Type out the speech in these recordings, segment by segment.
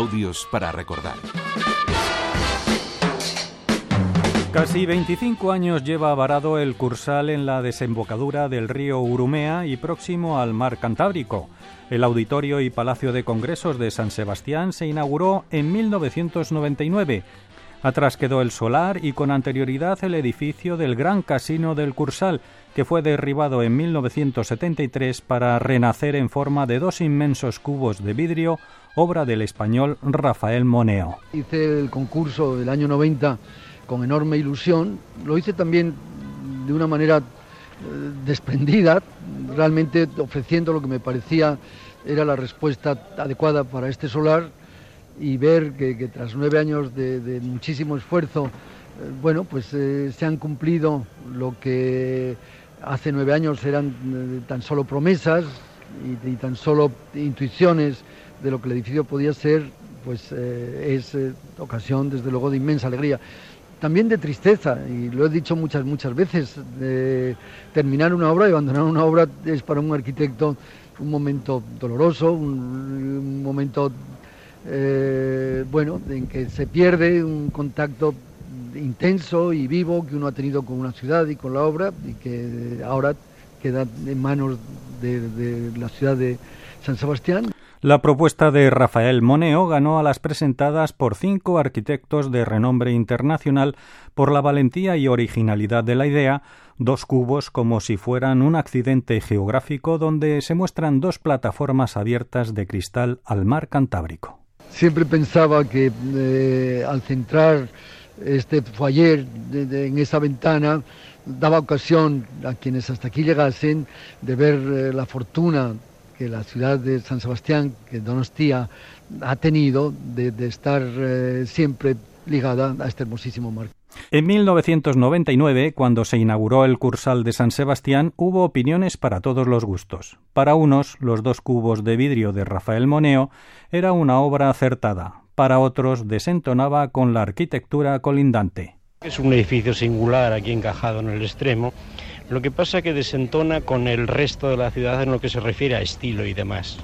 Audios para recordar. Casi 25 años lleva varado el Cursal en la desembocadura del río Urumea y próximo al mar Cantábrico. El Auditorio y Palacio de Congresos de San Sebastián se inauguró en 1999. Atrás quedó el solar y con anterioridad el edificio del Gran Casino del Cursal, que fue derribado en 1973 para renacer en forma de dos inmensos cubos de vidrio, obra del español Rafael Moneo. Hice el concurso del año 90 con enorme ilusión. Lo hice también de una manera eh, desprendida, realmente ofreciendo lo que me parecía era la respuesta adecuada para este solar y ver que, tras nueve años de, muchísimo esfuerzo, eh, bueno, pues eh, se han cumplido lo que hace nueve años eran tan solo promesas y, tan solo intuiciones de lo que el edificio podía ser, pues es ocasión desde luego de inmensa alegría. También de tristeza, y lo he dicho muchas, muchas veces, terminar una obra y abandonar una obra es para un arquitecto un momento doloroso, un, momento, eh, bueno, en que se pierde un contacto intenso y vivo que uno ha tenido con una ciudad y con la obra y que ahora queda en manos de la ciudad de San Sebastián. La propuesta de Rafael Moneo ganó a las presentadas por cinco arquitectos de renombre internacional por la valentía y originalidad de la idea, dos cubos como si fueran un accidente geográfico donde se muestran dos plataformas abiertas de cristal al mar Cantábrico. Siempre pensaba que eh, al centrar este foyer en esa ventana daba ocasión a quienes hasta aquí llegasen de ver eh, la fortuna que la ciudad de San Sebastián, que Donostia ha tenido de, estar eh, siempre ligada a este hermosísimo mar. En 1999, cuando se inauguró el Cursal de San Sebastián, hubo opiniones para todos los gustos. Para unos, los dos cubos de vidrio de Rafael Moneo era una obra acertada. Para otros, desentonaba con la arquitectura colindante. Es un edificio singular aquí encajado en el extremo lo que pasa que desentona con el resto de la ciudad en lo que se refiere a estilo y demás.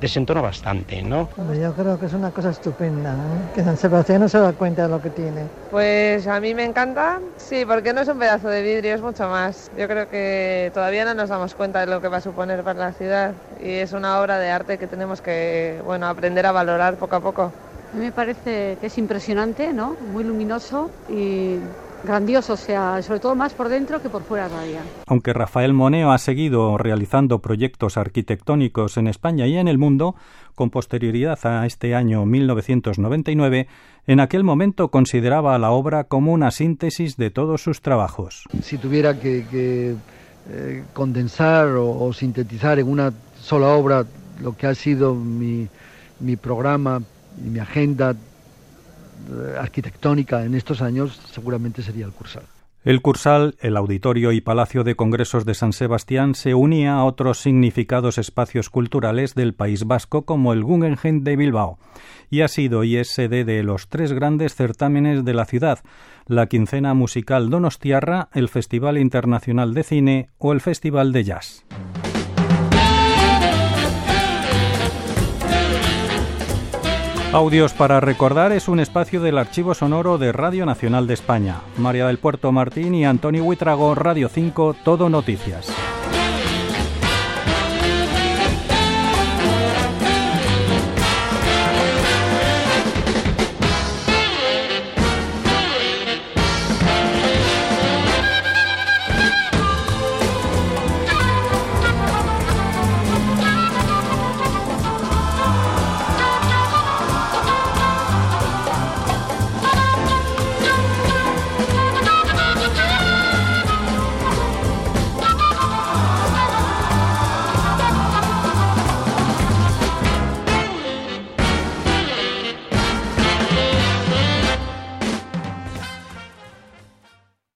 Desentona bastante, ¿no? Yo creo que es una cosa estupenda, ¿eh? que San Sebastián no se da cuenta de lo que tiene. Pues a mí me encanta, sí, porque no es un pedazo de vidrio, es mucho más. Yo creo que todavía no nos damos cuenta de lo que va a suponer para la ciudad y es una obra de arte que tenemos que, bueno, aprender a valorar poco a poco. A mí me parece que es impresionante, ¿no? Muy luminoso y grandioso, o sea, sobre todo más por dentro que por fuera todavía. Aunque Rafael Moneo ha seguido realizando proyectos arquitectónicos en España y en el mundo, con posterioridad a este año 1999, en aquel momento consideraba la obra como una síntesis de todos sus trabajos. Si tuviera que, eh, condensar o, sintetizar en una sola obra lo que ha sido mi, mi programa y mi agenda arquitectónica en estos años seguramente sería el Cursal. El Cursal, el Auditorio y Palacio de Congresos de San Sebastián se unía a otros significados espacios culturales del País Vasco como el Guggenheim de Bilbao y ha sido y es sede de los tres grandes certámenes de la ciudad, la quincena musical Donostiarra, el Festival Internacional de Cine o el Festival de Jazz. Audios para recordar es un espacio del archivo sonoro de Radio Nacional de España. María del Puerto Martín y Antonio Huitrago, Radio 5, Todo Noticias.